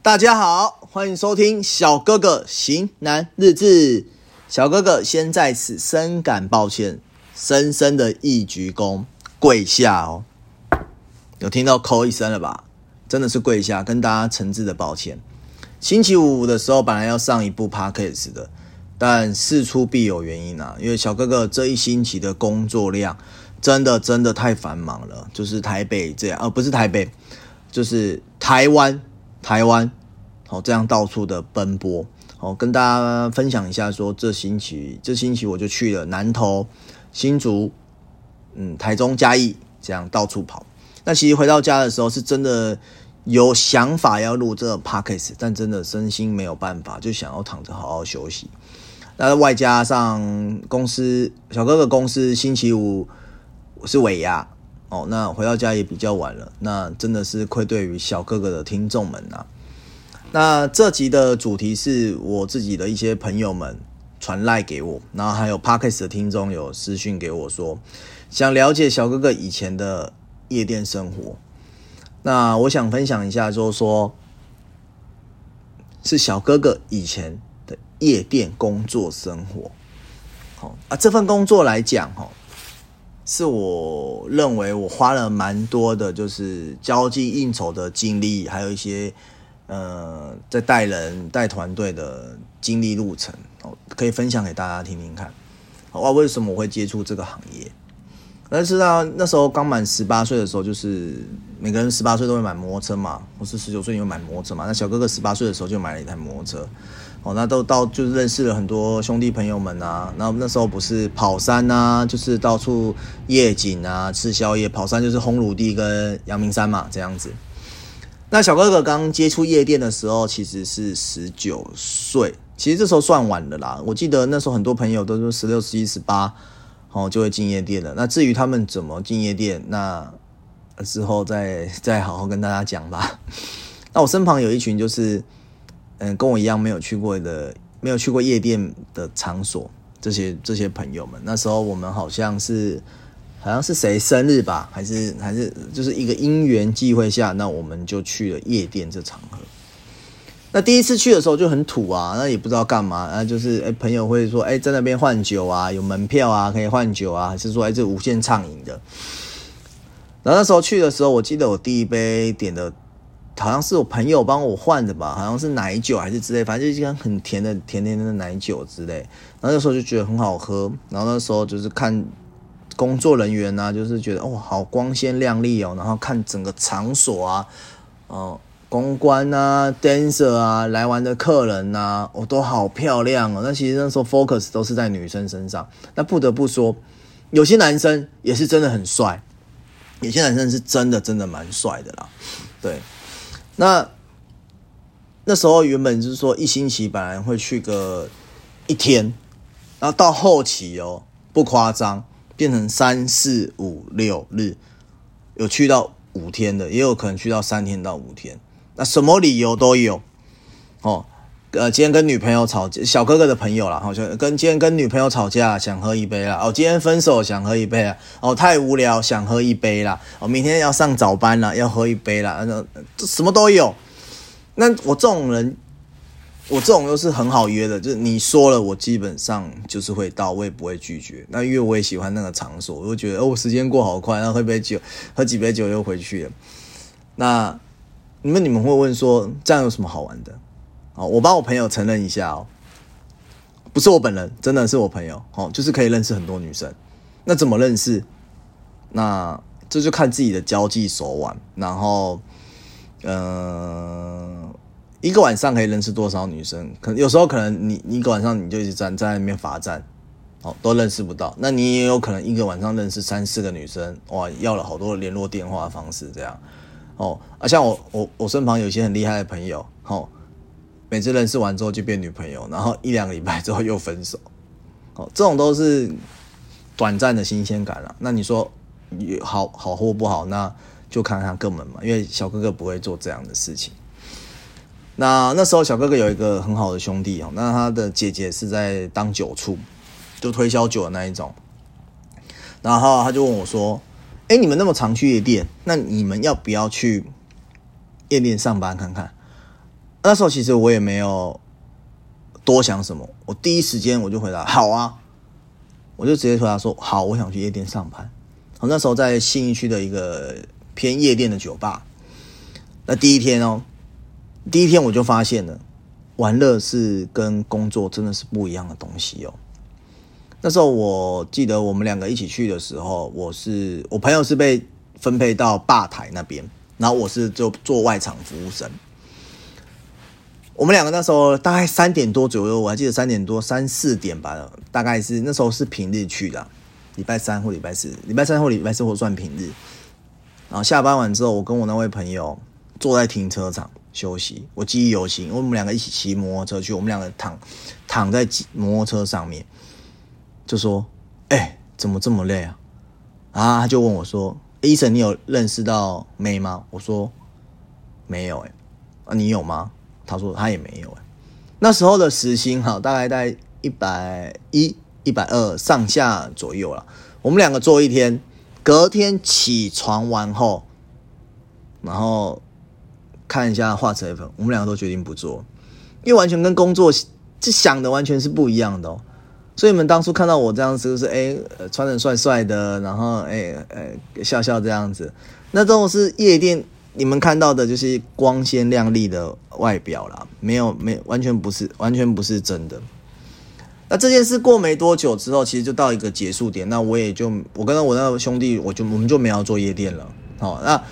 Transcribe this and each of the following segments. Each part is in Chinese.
大家好，欢迎收听小哥哥型男日志。小哥哥先在此深感抱歉，深深的一鞠躬，跪下哦。有听到扣一声了吧？真的是跪下，跟大家诚挚的抱歉。星期五的时候本来要上一部 podcast 的，但事出必有原因啊。因为小哥哥这一星期的工作量真的真的太繁忙了，就是台北这样，呃，不是台北，就是台湾，台湾。好，这样到处的奔波，好，跟大家分享一下，说这星期这星期我就去了南投、新竹、嗯，台中、嘉义，这样到处跑。那其实回到家的时候，是真的有想法要录这个 podcast，但真的身心没有办法，就想要躺着好好休息。那外加上公司小哥哥公司星期五是尾牙，哦，那回到家也比较晚了，那真的是愧对于小哥哥的听众们呐。那这集的主题是我自己的一些朋友们传赖给我，然后还有 Parkes 的听众有私讯给我说，想了解小哥哥以前的夜店生活。那我想分享一下，就是说，是小哥哥以前的夜店工作生活。好啊，这份工作来讲，哈，是我认为我花了蛮多的，就是交际应酬的精力，还有一些。呃，在带人带团队的经历路程哦，可以分享给大家听听看。哇，为什么我会接触这个行业？那知道那时候刚满十八岁的时候，就是每个人十八岁都会买摩托车嘛，或是十九岁你会买摩托车嘛。那小哥哥十八岁的时候就买了一台摩托车，哦，那都到就是认识了很多兄弟朋友们啊。那那时候不是跑山啊，就是到处夜景啊，吃宵夜。跑山就是红鲁地跟阳明山嘛，这样子。那小哥哥刚接触夜店的时候，其实是十九岁，其实这时候算晚的啦。我记得那时候很多朋友都是十六、十七、十八，哦就会进夜店了。那至于他们怎么进夜店，那之后再再好好跟大家讲吧。那我身旁有一群就是，嗯，跟我一样没有去过的、没有去过夜店的场所，这些这些朋友们，那时候我们好像是。好像是谁生日吧，还是还是就是一个因缘际会下，那我们就去了夜店这场合。那第一次去的时候就很土啊，那也不知道干嘛，那就是哎朋友会说哎在那边换酒啊，有门票啊可以换酒啊，还是说哎这无限畅饮的。然后那时候去的时候，我记得我第一杯点的，好像是我朋友帮我换的吧，好像是奶酒还是之类，反正就一个很甜的甜甜的奶酒之类。然后那时候就觉得很好喝，然后那时候就是看。工作人员呢，就是觉得哦，好光鲜亮丽哦，然后看整个场所啊，哦，公关啊，dancer 啊，来玩的客人呐，哦，都好漂亮哦。那其实那时候 focus 都是在女生身上。那不得不说，有些男生也是真的很帅，有些男生是真的真的蛮帅的啦。对，那那时候原本就是说一星期本来会去个一天，然后到后期哦，不夸张。变成三四五六日，有去到五天的，也有可能去到三天到五天。那什么理由都有哦。呃，今天跟女朋友吵，小哥哥的朋友啦，好像跟今天跟女朋友吵架，想喝一杯啦。哦，今天分手想喝一杯啊。哦，太无聊想喝一杯啦。哦，明天要上早班了，要喝一杯啦。那什么都有。那我这种人。我这种又是很好约的，就是你说了，我基本上就是会到，我也不会拒绝。那因为我也喜欢那个场所，我就觉得哦，时间过好快，然后喝杯酒，喝几杯酒又回去了。那你们你们会问说，这样有什么好玩的？哦，我帮我朋友承认一下哦，不是我本人，真的是我朋友哦，就是可以认识很多女生。那怎么认识？那这就看自己的交际手腕，然后，嗯。一个晚上可以认识多少女生？可能有时候可能你一个晚上你就一直站在那边罚站，哦，都认识不到。那你也有可能一个晚上认识三四个女生，哇，要了好多联络电话方式这样，哦，啊，像我我我身旁有一些很厉害的朋友，哦，每次认识完之后就变女朋友，然后一两个礼拜之后又分手，哦，这种都是短暂的新鲜感了。那你说好好或不好，那就看看哥们嘛，因为小哥哥不会做这样的事情。那那时候小哥哥有一个很好的兄弟哦，那他的姐姐是在当酒处，就推销酒的那一种。然后他就问我说：“哎，你们那么常去夜店，那你们要不要去夜店上班看看？”那时候其实我也没有多想什么，我第一时间我就回答好啊，我就直接回答说好，我想去夜店上班。我那时候在信义区的一个偏夜店的酒吧。那第一天哦，第一天我就发现了，玩乐是跟工作真的是不一样的东西哦。那时候我记得我们两个一起去的时候，我是我朋友是被分配到吧台那边，然后我是就做外场服务生。我们两个那时候大概三点多左右，我还记得三点多三四点吧，大概是那时候是平日去的，礼拜三或礼拜四，礼拜三或礼拜四或算平日。然后下班完之后，我跟我那位朋友。坐在停车场休息，我记忆犹新，因为我们两个一起骑摩托车去，我们两个躺躺在摩托车上面，就说：“哎，怎么这么累啊？”啊，他就问我说：“医生，你有认识到妹吗？”我说：“没有。”哎，啊，你有吗？他说他也没有。哎，那时候的时薪哈，大概在一百一、一百二上下左右了。我们两个做一天，隔天起床完后，然后。看一下画彩粉，我们两个都决定不做，因为完全跟工作这想的完全是不一样的哦。所以你们当初看到我这样子，就是哎，穿的帅帅的，然后哎哎笑笑这样子，那这种是夜店你们看到的就是光鲜亮丽的外表啦，没有没完全不是完全不是真的。那这件事过没多久之后，其实就到一个结束点，那我也就我跟我那个兄弟，我就我们就没有做夜店了。好，那。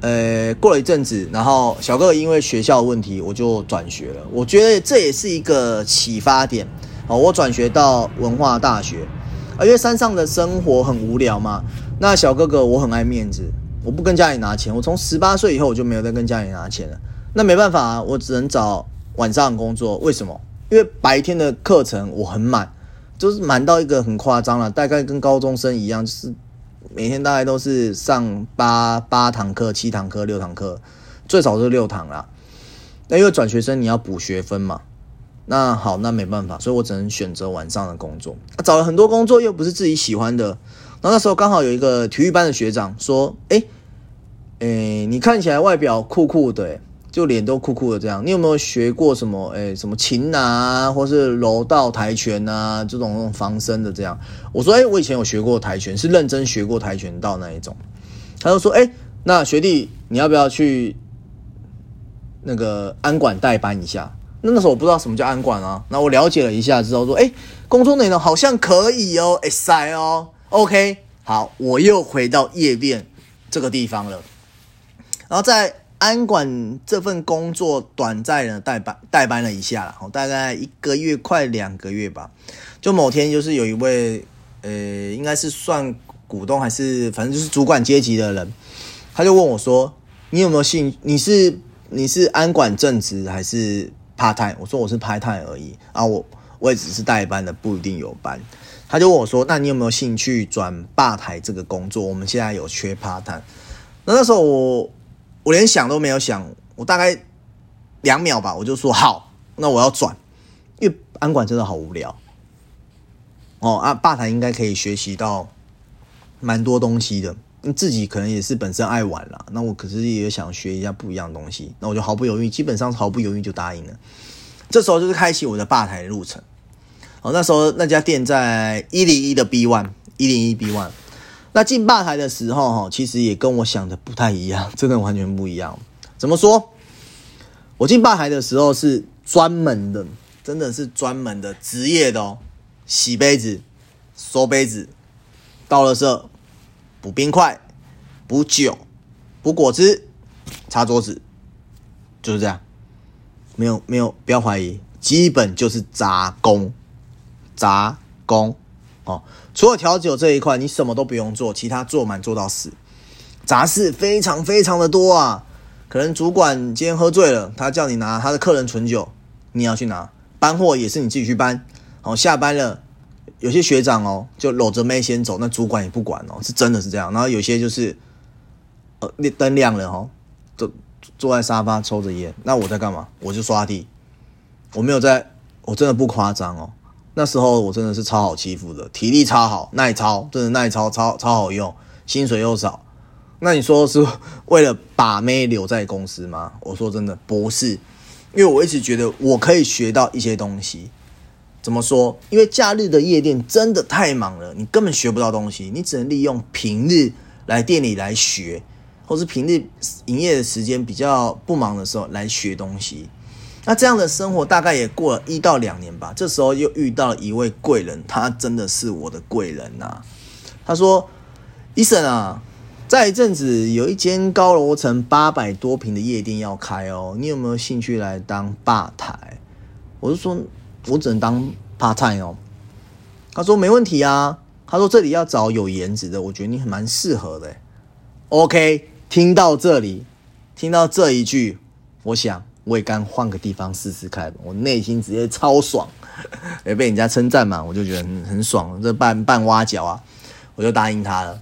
呃，过了一阵子，然后小哥哥因为学校问题，我就转学了。我觉得这也是一个启发点哦。我转学到文化大学，啊，因为山上的生活很无聊嘛。那小哥哥我很爱面子，我不跟家里拿钱。我从十八岁以后我就没有再跟家里拿钱了。那没办法啊，我只能找晚上工作。为什么？因为白天的课程我很满，就是满到一个很夸张了，大概跟高中生一样，就是。每天大概都是上八八堂课、七堂课、六堂课，最少是六堂啦。那因为转学生你要补学分嘛，那好，那没办法，所以我只能选择晚上的工作。找了很多工作又不是自己喜欢的，然后那时候刚好有一个体育班的学长说：“哎，哎，你看起来外表酷酷的。”就脸都酷酷的这样，你有没有学过什么？哎，什么擒拿，或是柔道、跆拳啊，这种那种防身的这样？我说，哎，我以前有学过跆拳，是认真学过跆拳道那一种。他就说，哎，那学弟，你要不要去那个安管代班一下？那那时候我不知道什么叫安管啊，那我了解了一下之后说，哎，工作内容好像可以哦，哎塞哦，OK，好，我又回到夜店这个地方了，然后在。安管这份工作短暂的代班代班了一下了，大概一个月快两个月吧。就某天就是有一位呃，应该是算股东还是反正就是主管阶级的人，他就问我说：“你有没有兴？你是你是安管正职还是 part time？” 我说：“我是 part time 而已啊，我我也只是代班的，不一定有班。”他就问我说：“那你有没有兴趣转吧台这个工作？我们现在有缺 part time。”那那时候我。我连想都没有想，我大概两秒吧，我就说好，那我要转，因为安管真的好无聊。哦啊，吧台应该可以学习到蛮多东西的，自己可能也是本身爱玩啦。那我可是也想学一下不一样的东西，那我就毫不犹豫，基本上毫不犹豫就答应了。这时候就是开启我的吧台路程。哦，那时候那家店在一零一的 B one，一零一 B one。那进吧台的时候，哈，其实也跟我想的不太一样，真的完全不一样。怎么说？我进吧台的时候是专门的，真的是专门的职业的哦，洗杯子、收杯子、倒了色、补冰块、补酒、补果汁、擦桌子，就是这样。没有没有，不要怀疑，基本就是杂工，杂工。哦，除了调酒这一块，你什么都不用做，其他做满做到死，杂事非常非常的多啊。可能主管今天喝醉了，他叫你拿他的客人存酒，你要去拿。搬货也是你自己去搬。好，下班了，有些学长哦，就搂着妹先走，那主管也不管哦，是真的是这样。然后有些就是，呃，那灯亮了哦，坐坐在沙发抽着烟，那我在干嘛？我就刷地，我没有在，我真的不夸张哦。那时候我真的是超好欺负的，体力超好，耐操，真的耐操超超好用，薪水又少。那你说是为了把妹留在公司吗？我说真的不是，因为我一直觉得我可以学到一些东西。怎么说？因为假日的夜店真的太忙了，你根本学不到东西，你只能利用平日来店里来学，或是平日营业的时间比较不忙的时候来学东西。那这样的生活大概也过了一到两年吧。这时候又遇到了一位贵人，他真的是我的贵人呐。他说：“医生啊。”在一阵子，有一间高楼层八百多平的夜店要开哦，你有没有兴趣来当吧台？我就说，我只能当 part time 哦。他说没问题啊，他说这里要找有颜值的，我觉得你很蛮适合的。OK，听到这里，听到这一句，我想我也该换个地方试试看。我内心直接超爽，也被人家称赞嘛，我就觉得很很爽，这半半挖角啊，我就答应他了。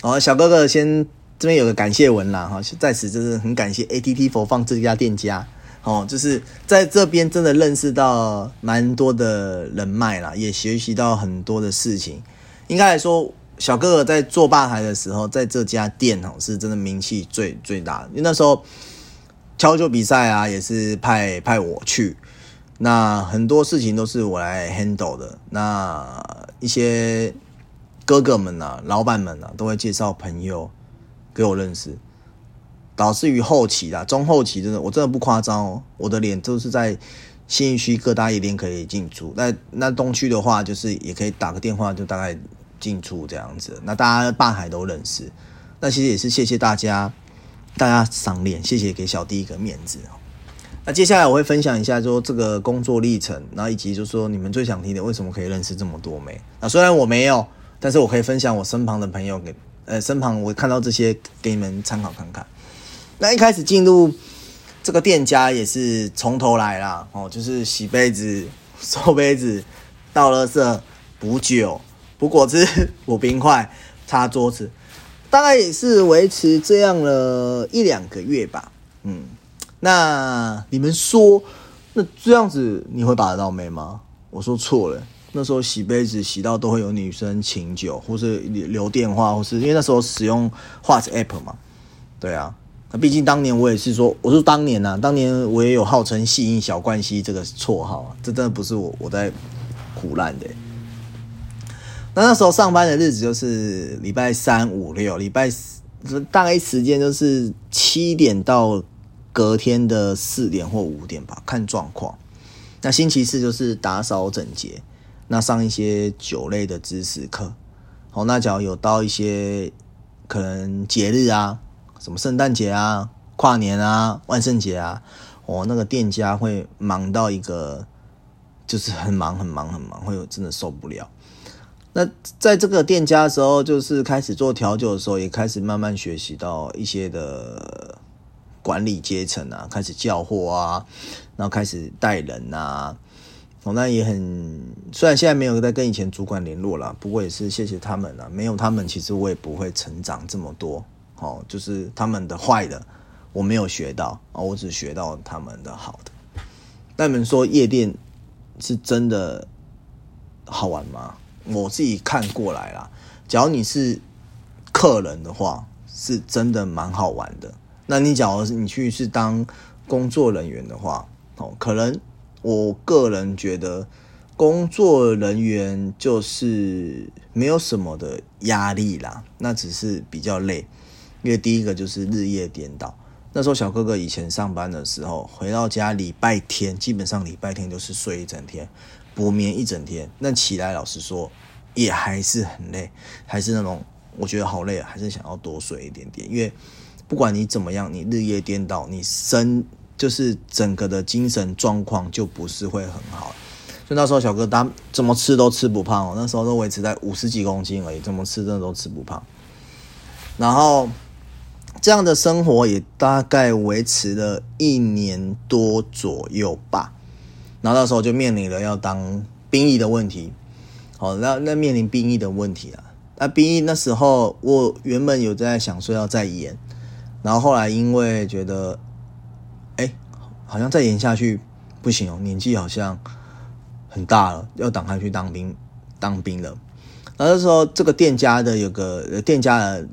好，小哥哥先这边有个感谢文啦，哈，在此就是很感谢 ATT 佛放这家店家，哦，就是在这边真的认识到蛮多的人脉啦，也学习到很多的事情。应该来说，小哥哥在做吧台的时候，在这家店哦，是真的名气最最大的。因为那时候敲球比赛啊，也是派派我去，那很多事情都是我来 handle 的，那一些。哥哥们呐，老板们呐，都会介绍朋友给我认识，导致于后期啦，中后期真的，我真的不夸张哦，我的脸都是在新区各大夜店可以进出，那那东区的话，就是也可以打个电话，就大概进出这样子。那大家大海都认识，那其实也是谢谢大家，大家赏脸，谢谢给小弟一个面子哦。那接下来我会分享一下说这个工作历程，然后以及就是说你们最想听的，为什么可以认识这么多妹？那虽然我没有。但是我可以分享我身旁的朋友给，呃，身旁我看到这些给你们参考看看。那一开始进入这个店家也是从头来啦，哦，就是洗杯子、收杯子、倒垃圾、补酒、补果汁、补冰块、擦桌子，大概也是维持这样了一两个月吧。嗯，那你们说，那这样子你会把得到妹吗？我说错了。那时候洗杯子洗到都会有女生请酒，或是留电话，或是因为那时候使用 WhatsApp 嘛，对啊，那毕竟当年我也是说，我说当年呐，当年我也有号称“细音小冠希”这个绰号，这真的不是我我在胡乱的。那那时候上班的日子就是礼拜三、五、六，礼拜大概时间就是七点到隔天的四点或五点吧，看状况。那星期四就是打扫整洁。那上一些酒类的知识课，好，那假如有到一些可能节日啊，什么圣诞节啊、跨年啊、万圣节啊，哦，那个店家会忙到一个，就是很忙很忙很忙，会有真的受不了。那在这个店家的时候，就是开始做调酒的时候，也开始慢慢学习到一些的管理阶层啊，开始叫货啊，然后开始带人啊。哦，那也很，虽然现在没有在跟以前主管联络了，不过也是谢谢他们啊，没有他们，其实我也不会成长这么多。哦，就是他们的坏的我没有学到啊，我只学到他们的好的。那你们说夜店是真的好玩吗？我自己看过来啦，假如你是客人的话，是真的蛮好玩的。那你假如你去是当工作人员的话，哦，可能。我个人觉得，工作人员就是没有什么的压力啦，那只是比较累，因为第一个就是日夜颠倒。那时候小哥哥以前上班的时候，回到家礼拜天基本上礼拜天就是睡一整天，补眠一整天。那起来老实说，也还是很累，还是那种我觉得好累，还是想要多睡一点点。因为不管你怎么样，你日夜颠倒，你身。就是整个的精神状况就不是会很好，所以那时候小哥他怎么吃都吃不胖哦，那时候都维持在五十几公斤而已，怎么吃真的都吃不胖。然后这样的生活也大概维持了一年多左右吧，然后那时候就面临了要当兵役的问题。好，那那面临兵役的问题啊，那兵役那时候我原本有在想说要再演，然后后来因为觉得。哎好像再演下去不行哦，年纪好像很大了，要赶快去当兵当兵了。然后那时候，这个店家的有个店家的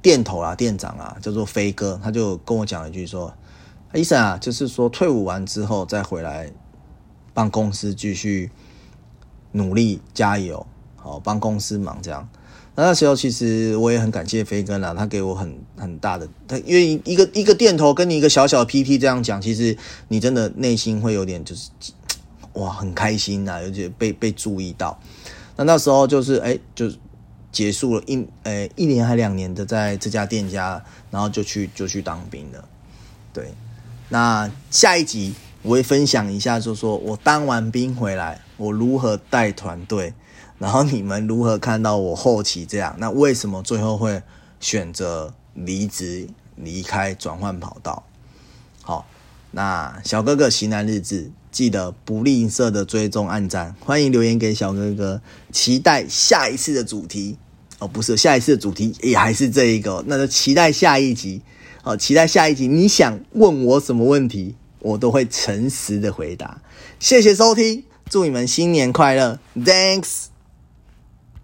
店头啊，店长啊，叫做飞哥，他就跟我讲了一句说：“医生啊，就是说退伍完之后再回来帮公司继续努力加油，好帮公司忙这样。那那时候其实我也很感谢飞哥啦，他给我很很大的，他因为一个一个电头跟你一个小小的 PT 这样讲，其实你真的内心会有点就是哇很开心呐，而且被被注意到。那那时候就是哎，就结束了一呃一年还两年的在这家店家，然后就去就去当兵了。对，那下一集我会分享一下，就说我当完兵回来，我如何带团队。然后你们如何看到我后期这样？那为什么最后会选择离职、离开、转换跑道？好，那小哥哥型男日志，记得不吝啬的追踪、按赞，欢迎留言给小哥哥，期待下一次的主题哦，不是下一次的主题也还是这一个，那就期待下一集。好，期待下一集，你想问我什么问题，我都会诚实的回答。谢谢收听，祝你们新年快乐，Thanks。